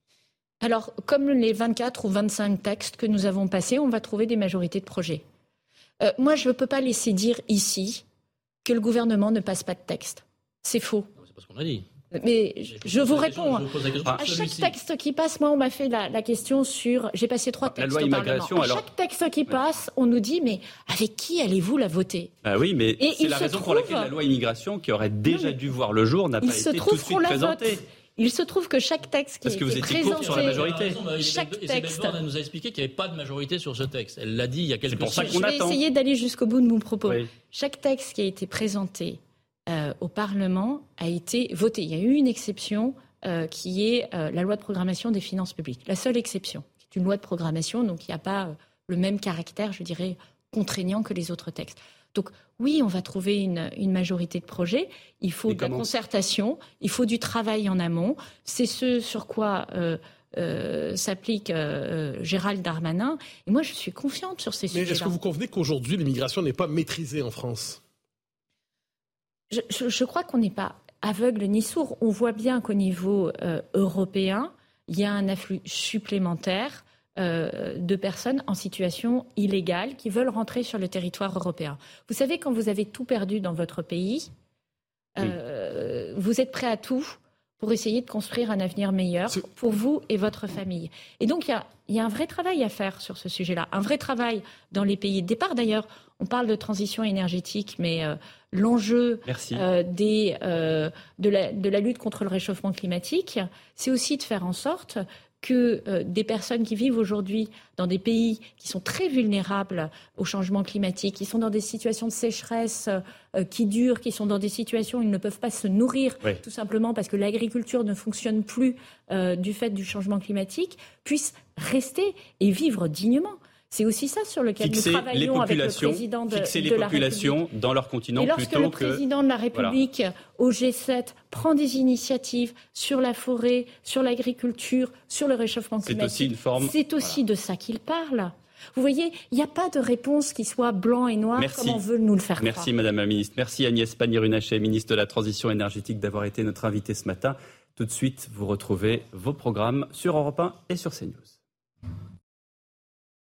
Alors, comme les 24 ou 25 textes que nous avons passés, on va trouver des majorités de projets. Euh, moi, je ne peux pas laisser dire ici que le gouvernement ne passe pas de texte. C'est faux. C'est pas ce qu'on a dit. Mais je, vous réponds. à chaque texte qui passe, moi, on m'a fait la, question sur. J'ai passé trois textes la loi immigration, À chaque texte qui passe, on nous dit mais avec qui allez-vous la voter? Ah oui, mais c'est la raison pour laquelle la loi immigration, qui aurait déjà dû voir le jour, n'a pas été tout de suite présentée. Il se trouve que chaque texte qui Parce que vous étiez présenté, sur la majorité. chaque texte, nous a expliqué qu'il n'y avait pas de majorité sur ce texte. Elle l'a dit il y a quelques pour ça Je vais essayer d'aller jusqu'au bout de mon propos. Chaque texte qui a été présenté euh, au Parlement a été voté. Il y a eu une exception euh, qui est euh, la loi de programmation des finances publiques. La seule exception, c'est une loi de programmation, donc il n'y a pas le même caractère, je dirais, contraignant que les autres textes. Donc oui, on va trouver une, majorité de projets. Il faut de la concertation, il faut du travail en amont. C'est ce sur quoi euh, euh, s'applique euh, Gérald Darmanin. Et moi, je suis confiante sur ces sujets. Mais est-ce que vous convenez qu'aujourd'hui, l'immigration n'est pas maîtrisée en France? Je, crois qu'on n'est pas aveugle ni sourd. On voit bien qu'au niveau européen, il y a un afflux supplémentaire euh, de personnes en situation illégale qui veulent rentrer sur le territoire européen. Vous savez, quand vous avez tout perdu dans votre pays, euh, vous êtes prêt à tout pour essayer de construire un avenir meilleur pour vous et votre famille. Et donc, il y a, un vrai travail à faire sur ce sujet-là. Un vrai travail dans les pays de départ. D'ailleurs, on parle de transition énergétique, mais euh, l'enjeu euh, euh, de, la, de la lutte contre le réchauffement climatique, c'est aussi de faire en sorte que euh, des personnes qui vivent aujourd'hui dans des pays qui sont très vulnérables au changement climatique, qui sont dans des situations de sécheresse euh, qui durent, qui sont dans des situations où ils ne peuvent pas se nourrir, tout simplement parce que l'agriculture ne fonctionne plus euh, du fait du changement climatique, puissent rester et vivre dignement. C'est aussi ça sur lequel nous travaillons avec le président de, fixer les populations dans leur continent Et lorsque le président de la République au G7 prend des initiatives sur la forêt, sur l'agriculture, sur le réchauffement climatique, c'est aussi, de ça qu'il parle. Vous voyez, il n'y a pas de réponse qui soit blanc et noir comme on veut nous le faire Merci Madame la Ministre. Merci Agnès Pannier-Runacher, ministre de la Transition énergétique, d'avoir été notre invitée ce matin. Tout de suite, vous retrouvez vos programmes sur Europe 1 et sur CNews.